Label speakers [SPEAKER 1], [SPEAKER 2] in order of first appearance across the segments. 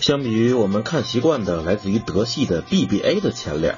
[SPEAKER 1] 相比于我们看习惯的来自于德系的 BBA 的前脸，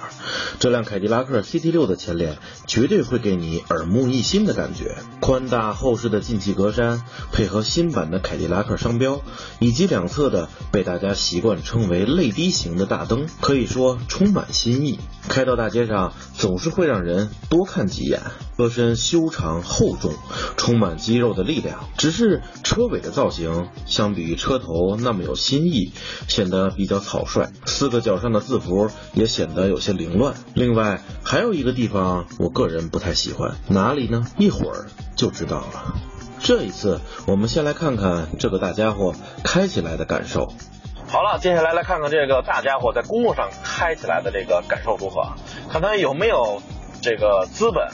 [SPEAKER 1] 这辆凯迪拉克 CT6 的前脸绝对会给你耳目一新的感觉。宽大厚实的进气格栅，配合新版的凯迪拉克商标，以及两侧的被大家习惯称为泪滴型的大灯，可以说充满新意。开到大街上，总是会让人多看几眼。车身修长厚重，充满肌肉的力量。只是车尾的造型，相比于车头那么有新意，显得比较草率。四个角上的字符也显得有些凌乱。另外还有一个地方，我个人不太喜欢，哪里呢？一会儿就知道了。这一次，我们先来看看这个大家伙开起来的感受。
[SPEAKER 2] 好了，接下来来看看这个大家伙在公路上开起来的这个感受如何，看他有没有这个资本。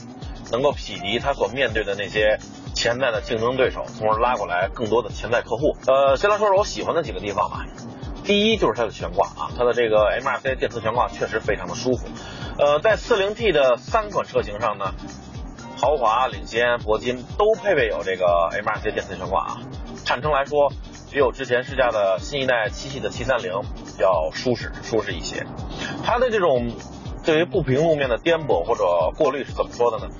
[SPEAKER 2] 能够匹敌他所面对的那些潜在的竞争对手，从而拉过来更多的潜在客户。呃，先来说说我喜欢的几个地方吧。第一就是它的悬挂啊，它的这个 MRC 电磁悬挂确实非常的舒服。呃，在 40T 的三款车型上呢，豪华、领先、铂金都配备有这个 MRC 电磁悬挂啊。坦诚来说，比我之前试驾的新一代七系的730要舒适舒适一些。它的这种对于不平路面的颠簸或者过滤是怎么说的呢？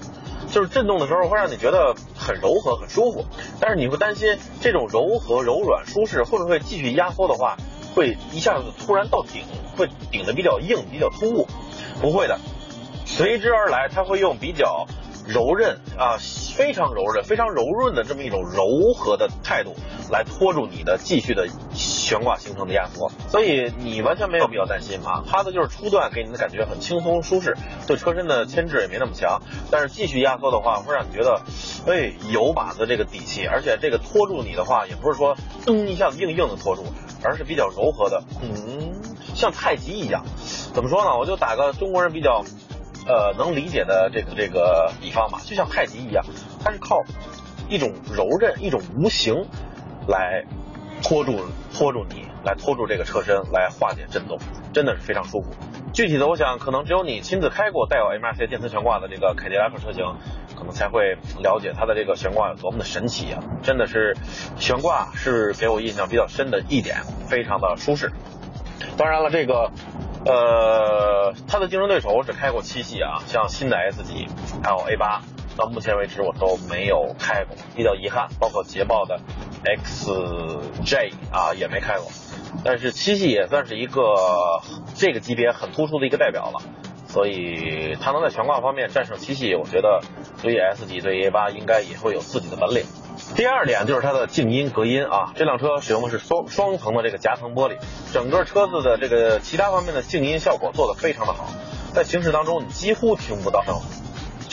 [SPEAKER 2] 就是震动的时候会让你觉得很柔和、很舒服，但是你会担心这种柔和、柔软、舒适会不会继续压缩的话，会一下子突然到顶，会顶的比较硬、比较突兀？不会的，随之而来，它会用比较柔韧啊，非常柔韧、非常柔润的这么一种柔和的态度来拖住你的继续的。悬挂形成的压缩，所以你完全没有必要担心啊。它的就是初段给你的感觉很轻松舒适，对车身的牵制也没那么强。但是继续压缩的话，会让你觉得，哎，有把子这个底气。而且这个拖住你的话，也不是说噔一下子硬硬的拖住，而是比较柔和的，嗯，像太极一样。怎么说呢？我就打个中国人比较，呃，能理解的这个这个比方吧，就像太极一样，它是靠一种柔韧、一种无形来。拖住，拖住你，来拖住这个车身，来化解震动，真的是非常舒服。具体的，我想可能只有你亲自开过带有 MRC 电磁悬挂的这个凯迪拉克车型，可能才会了解它的这个悬挂有多么的神奇啊！真的是，悬挂是给我印象比较深的一点，非常的舒适。当然了，这个，呃，它的竞争对手我只开过七系啊，像新的 S 级，还有 A 八。到目前为止我都没有开过，比较遗憾。包括捷豹的 XJ 啊也没开过，但是七系也算是一个这个级别很突出的一个代表了，所以它能在悬挂方面战胜七系，我觉得对于 S 级对 A 八应该也会有自己的本领。第二点就是它的静音隔音啊，这辆车使用的是双双层的这个夹层玻璃，整个车子的这个其他方面的静音效果做得非常的好，在行驶当中你几乎听不到声。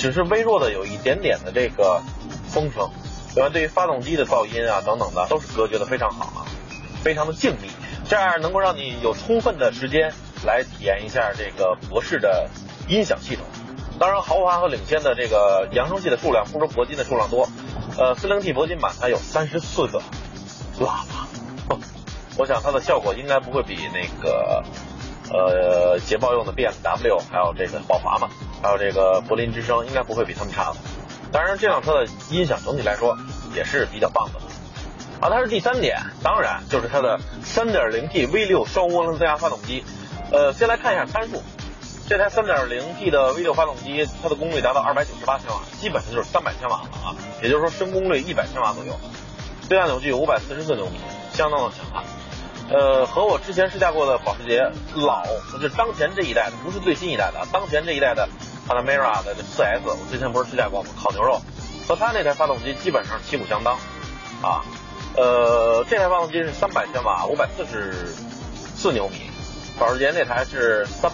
[SPEAKER 2] 只是微弱的有一点点的这个风声，另外对于发动机的噪音啊等等的都是隔绝的非常好啊，非常的静谧，这样能够让你有充分的时间来体验一下这个博士的音响系统。当然，豪华和领先的这个扬声器的数量不如铂金的数量多，呃，四零 T 铂金版它有三十四个喇叭，我想它的效果应该不会比那个。呃，捷豹用的 BMW，还有这个宝华嘛，还有这个柏林之声，应该不会比他们差的。当然，这辆车的音响整体来说也是比较棒的。啊，它是第三点，当然就是它的 3.0T V6 双涡轮增压发动机。呃，先来看一下参数，这台 3.0T 的 V6 发动机，它的功率达到298千瓦，基本上就是300千瓦了啊，也就是说升功率100千瓦左右，最大扭矩544牛米，相当的强悍。呃，和我之前试驾过的保时捷老，就是当前这一代的，不是最新一代的，当前这一代的 Panamera 的 4S，我之前不是试驾过吗？烤牛肉，和它那台发动机基本上旗鼓相当，啊，呃，这台发动机是三百千瓦，五百四十四牛米，保时捷那台是三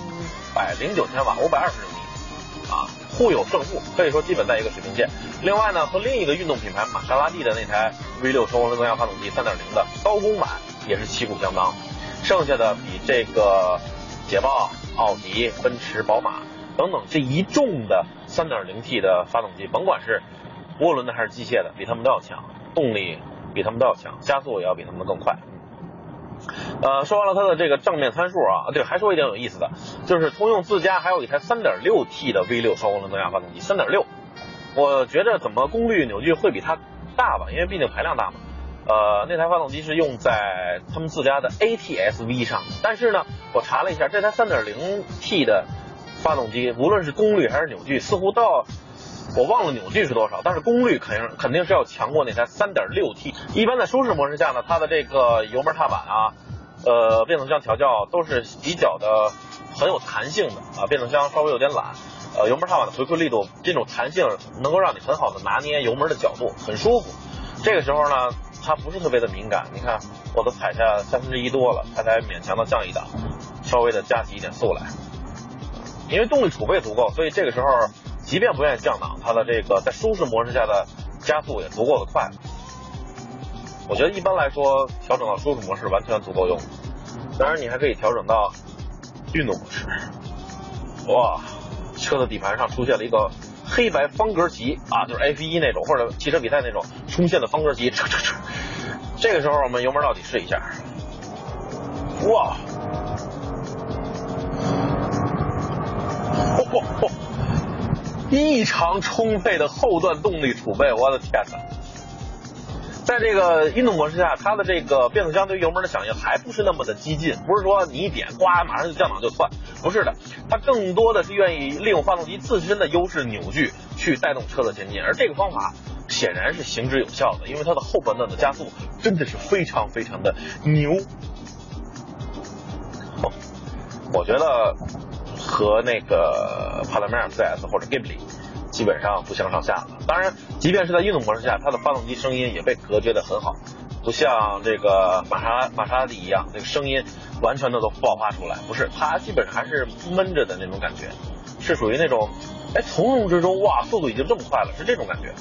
[SPEAKER 2] 百零九千瓦，五百二十牛米，啊，互有胜负，可以说基本在一个水平线。另外呢，和另一个运动品牌玛莎拉蒂的那台 V6 双涡轮增压发动机3.0的高功版。也是旗鼓相当，剩下的比这个捷豹、奥迪、奔驰、宝马等等这一众的 3.0T 的发动机，甭管是涡轮的还是机械的，比他们都要强，动力比他们都要强，加速也要比他们更快。呃，说完了它的这个正面参数啊，对，还说一点有意思的，就是通用自家还有一台 3.6T 的 V6 双涡轮增压发动机，3.6，我觉着怎么功率扭矩会比它大吧，因为毕竟排量大嘛。呃，那台发动机是用在他们自家的 ATS-V 上，但是呢，我查了一下，这台 3.0T 的发动机，无论是功率还是扭矩，似乎到我忘了扭矩是多少，但是功率肯定肯定是要强过那台 3.6T。一般在舒适模式下呢，它的这个油门踏板啊，呃，变速箱调教都是比较的很有弹性的啊，变速箱稍微有点懒，呃，油门踏板的回馈力度，这种弹性能够让你很好的拿捏油门的角度，很舒服。这个时候呢。它不是特别的敏感，你看我都踩下三分之一多了，它才勉强的降一档，稍微的加起一点速来。因为动力储备足够，所以这个时候即便不愿意降档，它的这个在舒适模式下的加速也足够的快。我觉得一般来说调整到舒适模式完全足够用。当然你还可以调整到运动模式。哇，车的底盘上出现了一个。黑白方格旗啊，就是 F 一那种或者汽车比赛那种冲线的方格旗，这个时候我们油门到底试一下，哇，异常充沛的后段动力储备，我的天哪！在这个运动模式下，它的这个变速箱对油门的响应还不是那么的激进，不是说你一点，呱，马上就降档就窜，不是的，它更多的是愿意利用发动机自身的优势扭矩去带动车的前进，而这个方法显然是行之有效的，因为它的后半段的加速真的是非常非常的牛。我觉得和那个帕拉梅尔 CS 或者 Ghibli。基本上不相上下了。当然，即便是在运动模式下，它的发动机声音也被隔绝的很好，不像这个玛莎玛莎拉蒂一样，这个声音完全的都爆发出来。不是，它基本上还是闷着的那种感觉，是属于那种，哎，从容之中，哇，速度已经这么快了，是这种感觉。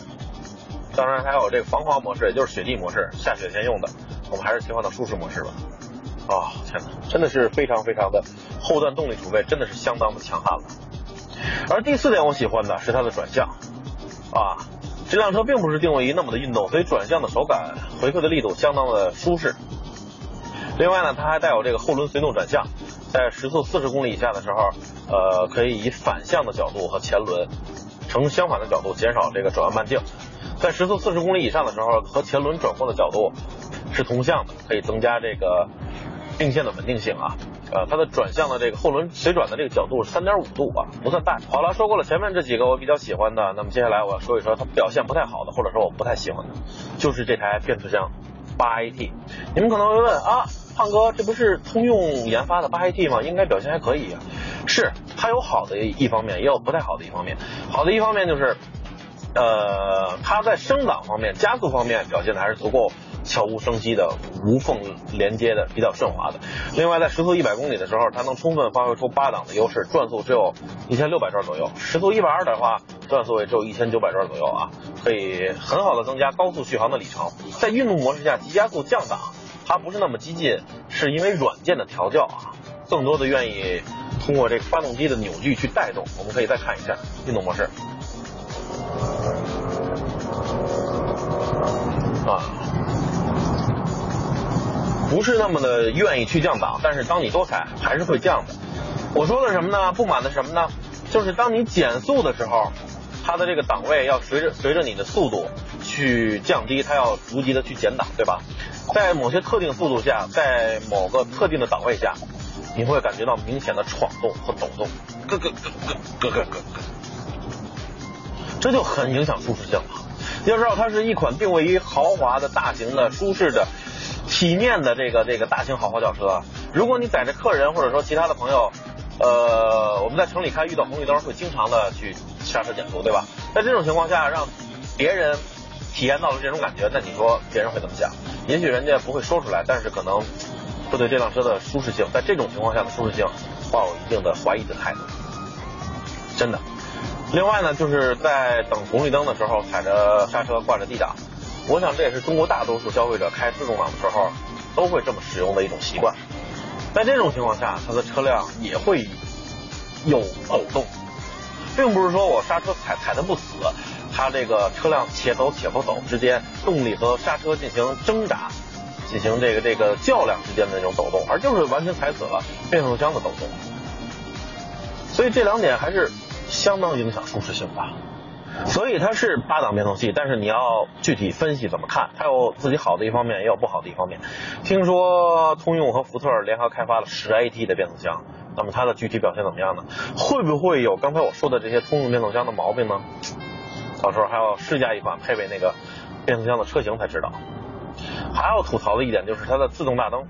[SPEAKER 2] 当然还有这个防滑模式，也就是雪地模式，下雪前用的。我们还是切换到舒适模式吧。啊，天哪，真的是非常非常的后段动力储备，真的是相当的强悍了。而第四点我喜欢的是它的转向，啊，这辆车并不是定位于那么的运动，所以转向的手感、回馈的力度相当的舒适。另外呢，它还带有这个后轮随动转向，在时速四十公里以下的时候，呃，可以以反向的角度和前轮呈相反的角度减少这个转弯半径；在时速四十公里以上的时候，和前轮转换的角度是同向的，可以增加这个并线的稳定性啊。呃，它的转向的这个后轮随转的这个角度是三点五度啊，不算大。好了，说过了前面这几个我比较喜欢的，那么接下来我要说一说它表现不太好的，或者说我不太喜欢的，就是这台变速箱八 AT。你们可能会问啊，胖哥，这不是通用研发的八 AT 吗？应该表现还可以。是，它有好的一方面，也有不太好的一方面。好的一方面就是，呃，它在升档方面、加速方面表现的还是足够。悄无声息的、无缝连接的、比较顺滑的。另外，在时速一百公里的时候，它能充分发挥出八档的优势，转速只有一千六百转左右；时速一百二的话，转速也只有一千九百转左右啊，可以很好的增加高速续航的里程。在运动模式下，急加速降档，它不是那么激进，是因为软件的调教啊，更多的愿意通过这个发动机的扭矩去带动。我们可以再看一下运动模式不是那么的愿意去降档但是当你多踩还是会降的。我说的什么呢？不满的什么呢？就是当你减速的时候它的这个档位要随着随着你的速度去降低它要逐级的去减档对吧？在某些特定速度下在某个特定的档位下你会感觉到明显的闯动和抖动。咯咯咯咯咯咯咯咯这就很影响舒适性了要知道它是一款定位于豪华的大型的舒适的体面的这个这个大型豪华轿车，如果你载着客人或者说其他的朋友，呃，我们在城里开遇到红绿灯会经常的去刹车减速，对吧？在这种情况下，让别人体验到了这种感觉，那你说别人会怎么想？也许人家不会说出来，但是可能会对这辆车的舒适性，在这种情况下的舒适性抱有一定的怀疑的态度。真的。另外呢，就是在等红绿灯的时候，踩着刹车挂着 D 档。我想这也是中国大多数消费者开自动挡的时候都会这么使用的一种习惯。在这种情况下，它的车辆也会有抖动，并不是说我刹车踩踩的不死，它这个车辆且走且不走之间，动力和刹车进行挣扎，进行这个这个较量之间的那种抖动，而就是完全踩死了变速箱的抖动。所以这两点还是相当影响舒适性吧。所以它是八档变速器，但是你要具体分析怎么看，它有自己好的一方面，也有不好的一方面。听说通用和福特联合开发了十 AT 的变速箱，那么它的具体表现怎么样呢？会不会有刚才我说的这些通用变速箱的毛病呢？到时候还要试驾一款配备那个变速箱的车型才知道。还要吐槽的一点就是它的自动大灯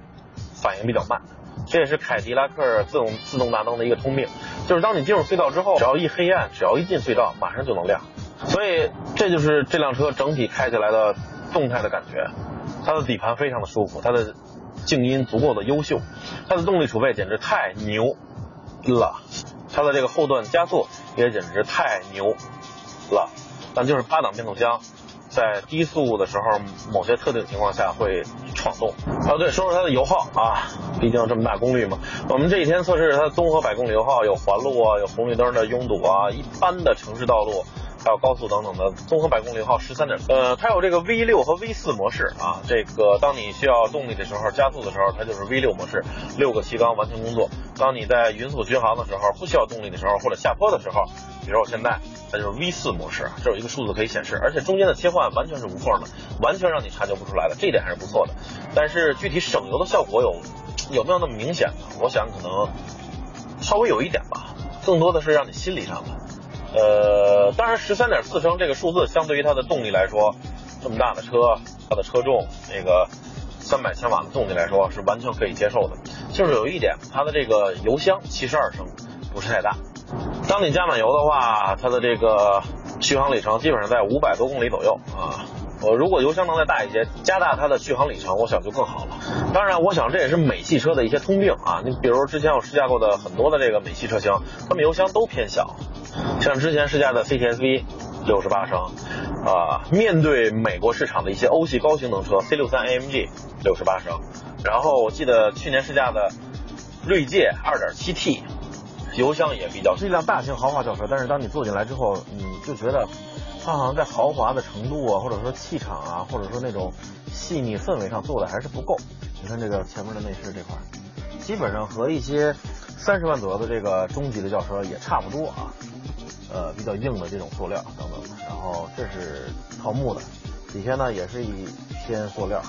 [SPEAKER 2] 反应比较慢。这也是凯迪拉克自动自动大灯的一个通病，就是当你进入隧道之后，只要一黑暗，只要一进隧道，马上就能亮。所以这就是这辆车整体开起来的动态的感觉。它的底盘非常的舒服，它的静音足够的优秀，它的动力储备简直太牛了，它的这个后段加速也简直太牛了。但就是八档变速箱。在低速的时候，某些特定情况下会闯动。啊，对，说说它的油耗啊，毕竟这么大功率嘛。我们这几天测试它综合百公里油耗，有环路啊，有红绿灯的拥堵啊，一般的城市道路。还有高速等等的综合百公里耗十三点，呃，它有这个 V 六和 V 四模式啊。这个当你需要动力的时候，加速的时候，它就是 V 六模式，六个气缸完全工作。当你在匀速巡航的时候，不需要动力的时候，或者下坡的时候，比如我现在，它就是 V 四模式，这有一个数字可以显示，而且中间的切换完全是无缝的，完全让你察觉不出来的，这一点还是不错的。但是具体省油的效果有有没有那么明显呢？我想可能稍微有一点吧，更多的是让你心理上的。呃，当然，十三点四升这个数字相对于它的动力来说，这么大的车，它的车重，那个三百千瓦的动力来说是完全可以接受的。就是有一点，它的这个油箱七十二升，不是太大。当你加满油的话，它的这个续航里程基本上在五百多公里左右啊。我如果油箱能再大一些，加大它的续航里程，我想就更好了。当然，我想这也是美系车的一些通病啊。你比如之前我试驾过的很多的这个美系车型，它们油箱都偏小。像之前试驾的 CTS-V，六十八升，啊，面对美国市场的一些欧系高性能车 C63 AMG，六十八升，然后我记得去年试驾的锐界 2.7T，油箱也比较
[SPEAKER 1] 是一辆大型豪华轿车，但是当你坐进来之后，你就觉得它好像在豪华的程度啊，或者说气场啊，或者说那种细腻氛围上做的还是不够。你看这个前面的内饰这块，基本上和一些三十万左右的这个中级的轿车也差不多啊。呃，比较硬的这种塑料等等，然后这是桃木的，底下呢也是一片塑料，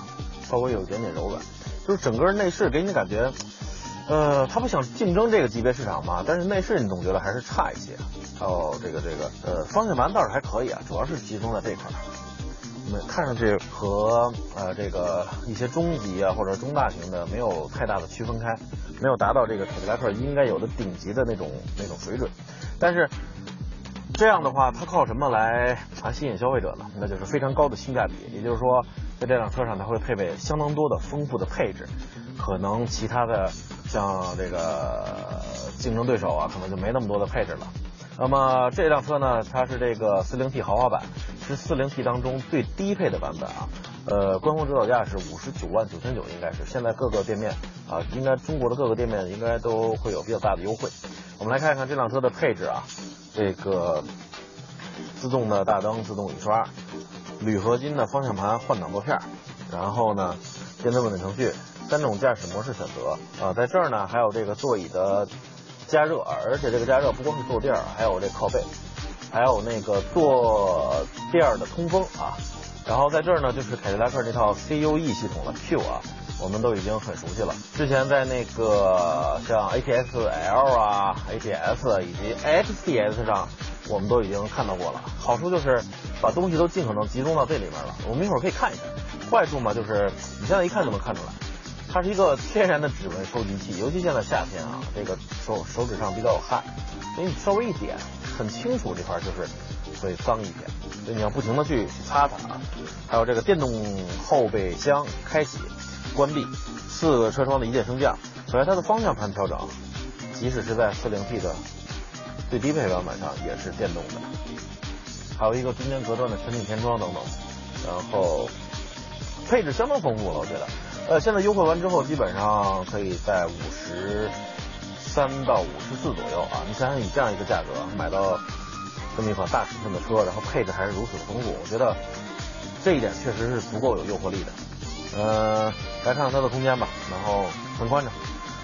[SPEAKER 1] 稍微有一点点柔软，就是整个内饰给你感觉，呃，它不想竞争这个级别市场嘛，但是内饰你总觉得还是差一些。哦，这个这个，呃，方向盘倒是还可以啊，主要是集中在这块儿，没看上去和呃这个一些中级啊或者中大型的没有太大的区分开，没有达到这个凯迪拉克应该有的顶级的那种那种水准，但是。这样的话，它靠什么来啊吸引消费者呢？那就是非常高的性价比。也就是说，在这辆车上，它会配备相当多的丰富的配置，可能其他的像这个竞争对手啊，可能就没那么多的配置了。那么这辆车呢，它是这个 40T 豪华版，是 40T 当中最低配的版本啊。呃，官方指导价是五十九万九千九，应该是现在各个店面啊，应该中国的各个店面应该都会有比较大的优惠。我们来看一看这辆车的配置啊。这个自动的大灯、自动雨刷、铝合金的方向盘、换挡拨片，然后呢，电子稳定程序，三种驾驶模式选择啊，在这儿呢还有这个座椅的加热，而且这个加热不光是坐垫，还有这靠背，还有那个坐垫的通风啊，然后在这儿呢就是凯迪拉克这套 CUE 系统的 Q 啊。我们都已经很熟悉了。之前在那个像 ATS-L 啊、ATS 以及 XTS 上，我们都已经看到过了。好处就是把东西都尽可能集中到这里面了。我们一会儿可以看一下。坏处嘛，就是你现在一看就能看出来，它是一个天然的指纹收集器。尤其现在夏天啊，这个手手指上比较有汗，所以你稍微一点，很清楚这块就是会脏一点，所以你要不停的去擦它啊。还有这个电动后备箱开启。关闭，四个车窗的一键升降，首先它的方向盘调整，即使是在 40T 的最低配版本上也是电动的，还有一个中间隔断的全景天窗等等，然后配置相当丰富了，我觉得，呃，现在优惠完之后基本上可以在五十三到五十四左右啊，你想想以这样一个价格买到这么一款大尺寸的车，然后配置还是如此的丰富，我觉得这一点确实是足够有诱惑力的。呃，来看看它的空间吧，然后很宽敞，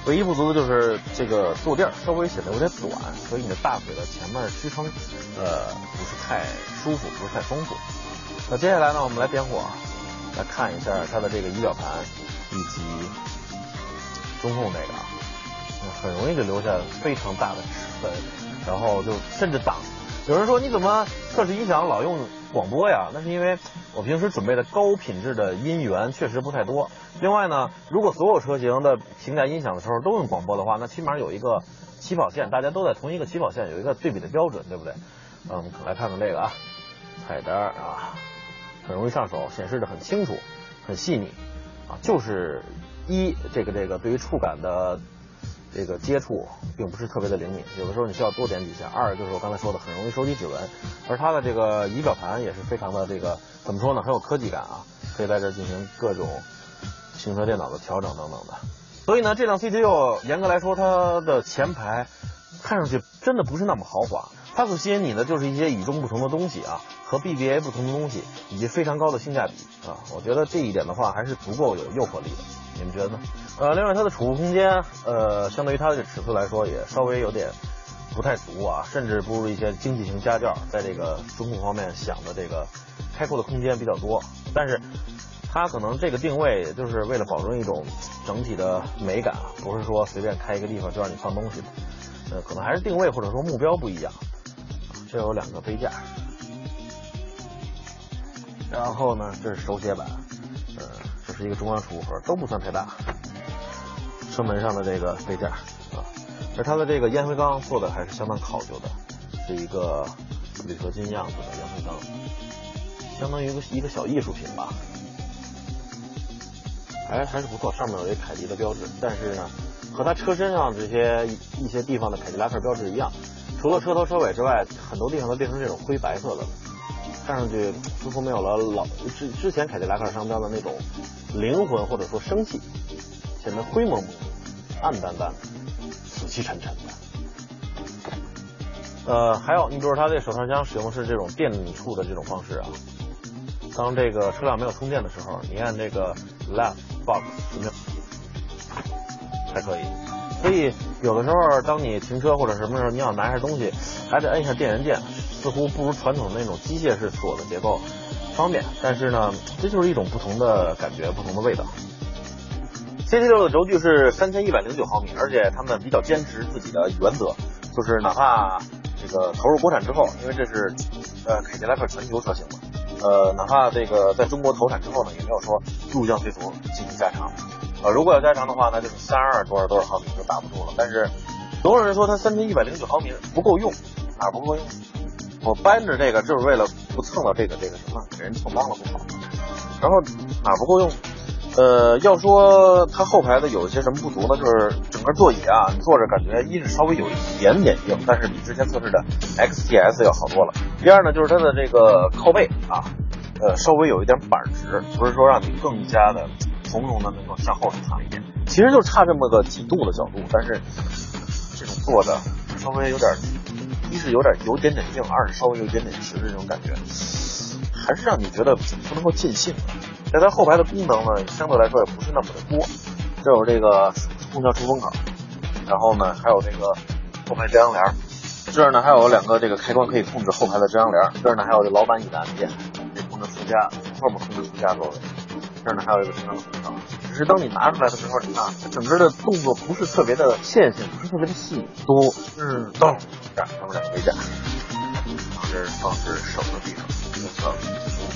[SPEAKER 2] 唯一不足的就是这个坐垫稍微显得有点短，所以你的大腿的前面支撑，呃，不是太舒服，不是太丰富。那接下来呢，我们来点火，来看一下它的这个仪表盘以及中控这个啊，很容易就留下非常大的齿痕，然后就甚至挡。有人说你怎么测试音响老用广播呀？那是因为我平时准备的高品质的音源确实不太多。另外呢，如果所有车型的评价音响的时候都用广播的话，那起码有一个起跑线，大家都在同一个起跑线，有一个对比的标准，对不对？嗯，来看看这个啊，菜单啊，很容易上手，显示的很清楚，很细腻啊，就是一这个这个对于触感的这个接触并不是特别的灵敏，有的时候你需要多点几下。二就是我刚才说的，很容易收集指纹，而它的这个仪表盘也是非常的这个怎么说呢，很有科技感啊，可以在这进行各种。行车电脑的调整等等的，所以呢，这辆 CT6 严格来说，它的前排看上去真的不是那么豪华。它所吸引你的就是一些与众不同的东西啊，和 BBA 不同的东西，以及非常高的性价比啊。我觉得这一点的话，还是足够有诱惑力的。你们觉得呢？呃，另外它的储物空间，呃，相对于它的尺寸来说，也稍微有点不太足啊，甚至不如一些经济型家轿在这个中控方面想的这个开阔的空间比较多。但是。它可能这个定位就是为了保证一种整体的美感，不是说随便开一个地方就让你放东西的，呃，可能还是定位或者说目标不一样。这有两个杯架，然后呢，这是手写板，呃，这是一个中央储物盒，都不算太大。车门上的这个杯架啊，而它的这个烟灰缸做的还是相当考究的，是一个铝合金样子的烟灰缸，相当于一个一个小艺术品吧。还还是不错，上面有一凯迪的标志，但是呢，和它车身上这些一些地方的凯迪拉克标志一样，除了车头车尾之外，很多地方都变成这种灰白色的了，看上去似乎没有了老之之前凯迪拉克商标的那种灵魂或者说生气，显得灰蒙蒙、暗淡淡、死气沉沉的。呃，还有，你比如说它这手套箱使用的是这种电触的这种方式啊，当这个车辆没有充电的时候，你按这个 left。box 怎么样？还可以，所以有的时候当你停车或者什么时候你想拿一下东西，还得摁一下电源键，似乎不如传统的那种机械式锁的结构方便。但是呢，这就是一种不同的感觉，不同的味道。CT6 的轴距是三千一百零九毫米，而且他们比较坚持自己的原则，就是哪怕这个投入国产之后，因为这是呃凯迪拉克全球车型嘛。呃，哪怕这个在中国投产之后呢，也没有说入降随俗进行加长。呃，如果要加长的话，那就是三二多少多少毫米就打不住了。但是，总有人说它三千一百零九毫米不够用，哪不够用？我搬着这个就是为了不蹭到这个这个什么，给人蹭脏了不好。然后哪不够用？呃，要说它后排的有一些什么不足呢？就是整个座椅啊，坐着感觉一是稍微有一点点硬，但是比之前测试的 XTS 要好多了。第二呢，就是它的这个靠背啊，呃，稍微有一点板直，不是说让你更加的从容的能够向后躺一点，其实就差这么个几度的角度，但是这种坐着稍微有点，一是有点有点点硬，二是稍微有点点直的这种感觉，还是让你觉得不能够尽兴。在它后排的功能呢，相对来说也不是那么的多，这有这个空调出风口，然后呢还有这个后排遮阳帘，这儿呢还有两个这个开关可以控制后排的遮阳帘，这儿呢还有这老板椅的按键，可以控制副驾，后面控制副驾座位，这儿呢还有一个中央空调。只是当你拿出来的时候，你看它整个的动作不是特别的线性，不是特别的细腻，都是咚，这儿上两个杯架，这是放置手的地方。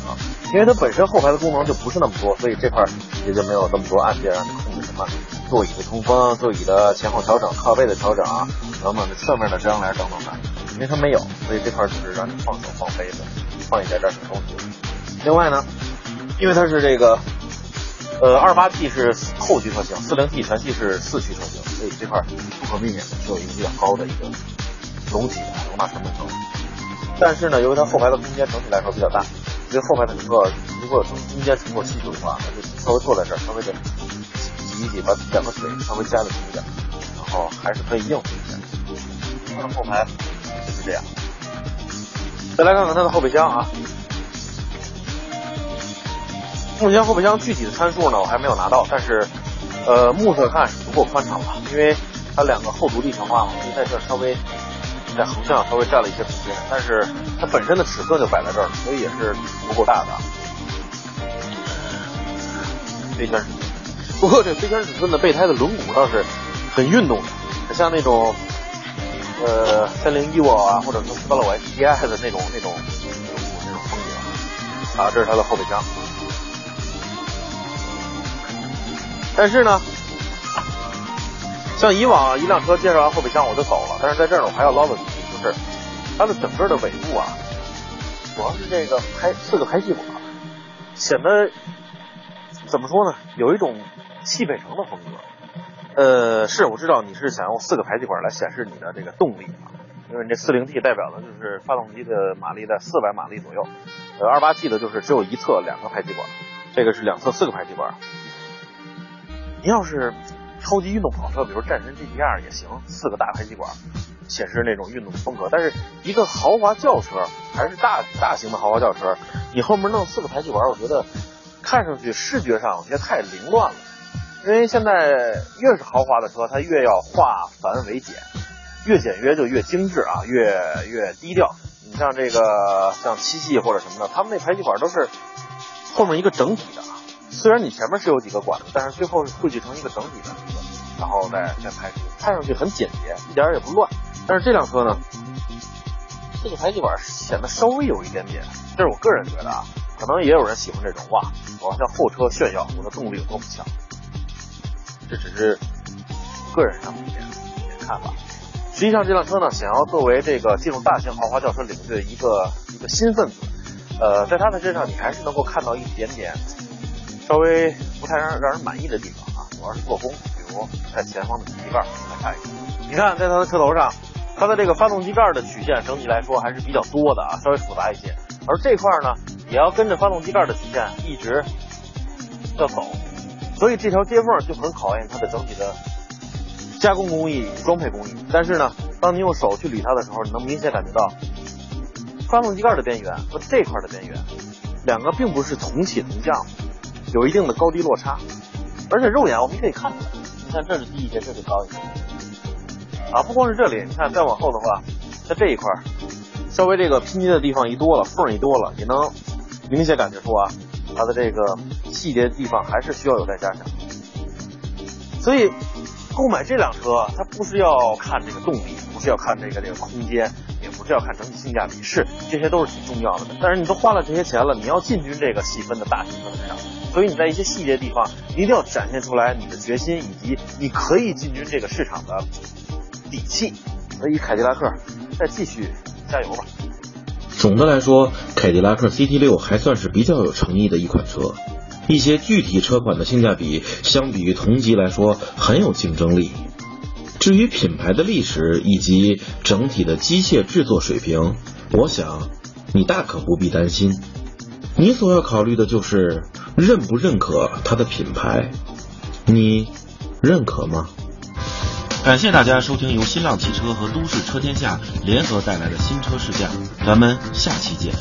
[SPEAKER 2] 啊，因为它本身后排的功能就不是那么多，所以这块也就没有那么多按键让你控制什么座椅的通风、座椅的前后调整、靠背的调整啊，等等的侧面的遮阳帘等等的，因为它没有，所以这块就是让你放手放飞的，放一点点小东西。另外呢，因为它是这个，呃，二八 T 是后驱车型，四零 T 全系是四驱车型，所以这块不可避免的有一个比较高的一个隆起的容纳成本高。但是呢，由于它后排的空间整体来说比较大，因为后排的乘客如果有中间乘坐需求的话，那就稍微坐在这儿，稍微的挤一挤，把两个腿稍微夹的紧一点，然后还是可以应付一下。它的后排就是这样。再来看看它的后备箱啊，目前后备箱具体的参数呢我还没有拿到，但是呃，目测看是足够宽敞吧，因为它两个后独立悬挂嘛，就在这稍微在横向稍微占了一些空间，但是它本身的尺寸就摆在这儿，所以也是足够大的。飞圈，不过这飞圈尺寸的备胎的轮毂倒是很运动的，像那种呃三菱 EVO 啊，或者说斯巴鲁 STI 的那种那种那种风格啊，这是它的后备箱。但是呢，像以往一辆车介绍完后备箱我就走了，但是在这儿呢，我还要唠叨几句，就是它的整个的尾部啊，主要是这个排四个排气管，显得。怎么说呢？有一种汽配城的风格。呃，是我知道你是想用四个排气管来显示你的这个动力啊，因为这四零 T 代表的就是发动机的马力在四百马力左右，呃，二八 T 的就是只有一侧两个排气管，这个是两侧四个排气管。你要是超级运动跑车，比如战神 GTR 也行，四个大排气管显示那种运动风格。但是一个豪华轿车，还是大大型的豪华轿车，你后面弄四个排气管，我觉得。看上去视觉上我觉得太凌乱了，因为现在越是豪华的车，它越要化繁为简，越简约就越精致啊，越越低调。你像这个像七系或者什么的，他们那排气管都是后面一个整体的，虽然你前面是有几个管子，但是最后是汇聚成一个整体的一个，然后再再排出，看上去很简洁，一点也不乱。但是这辆车呢，这个排气管显得稍微有一点点，这是我个人觉得啊。可能也有人喜欢这种哇，我要向后车炫耀我的动力有多么强。这只是个人上的一点看法。实际上，这辆车呢，想要作为这个进入大型豪华轿车领域的一个一个新分子，呃，在它的身上你还是能够看到一点点稍微不太让让人满意的地方啊，主要是做工，比如在前方的机盖，来看一下。你看，在它的车头上，它的这个发动机盖的曲线整体来说还是比较多的啊，稍微复杂一些。而这块呢？也要跟着发动机盖的曲线一直要走，所以这条接缝就很考验它的整体的加工工艺、装配工艺。但是呢，当你用手去捋它的时候，你能明显感觉到发动机盖的边缘和这块的边缘两个并不是同起同降，有一定的高低落差。而且肉眼我们可以看出来，你看这是低一些，这是高一些啊。不光是这里，你看再往后的话，在这一块稍微这个拼接的地方一多了，缝一多了，也能。明显感觉出啊，它的这个细节地方还是需要有待加强。所以，购买这辆车，它不是要看这个动力，不是要看这个这个空间，也不是要看整体性价比，是这些都是挺重要的。但是你都花了这些钱了，你要进军这个细分的大型车市场，所以你在一些细节地方一定要展现出来你的决心，以及你可以进军这个市场的底气。所以，凯迪拉克再继续加油吧。
[SPEAKER 1] 总的来说，凯迪拉克 CT6 还算是比较有诚意的一款车，一些具体车款的性价比相比于同级来说很有竞争力。至于品牌的历史以及整体的机械制作水平，我想你大可不必担心。你所要考虑的就是认不认可它的品牌，你认可吗？感谢大家收听由新浪汽车和都市车天下联合带来的新车试驾，咱们下期见。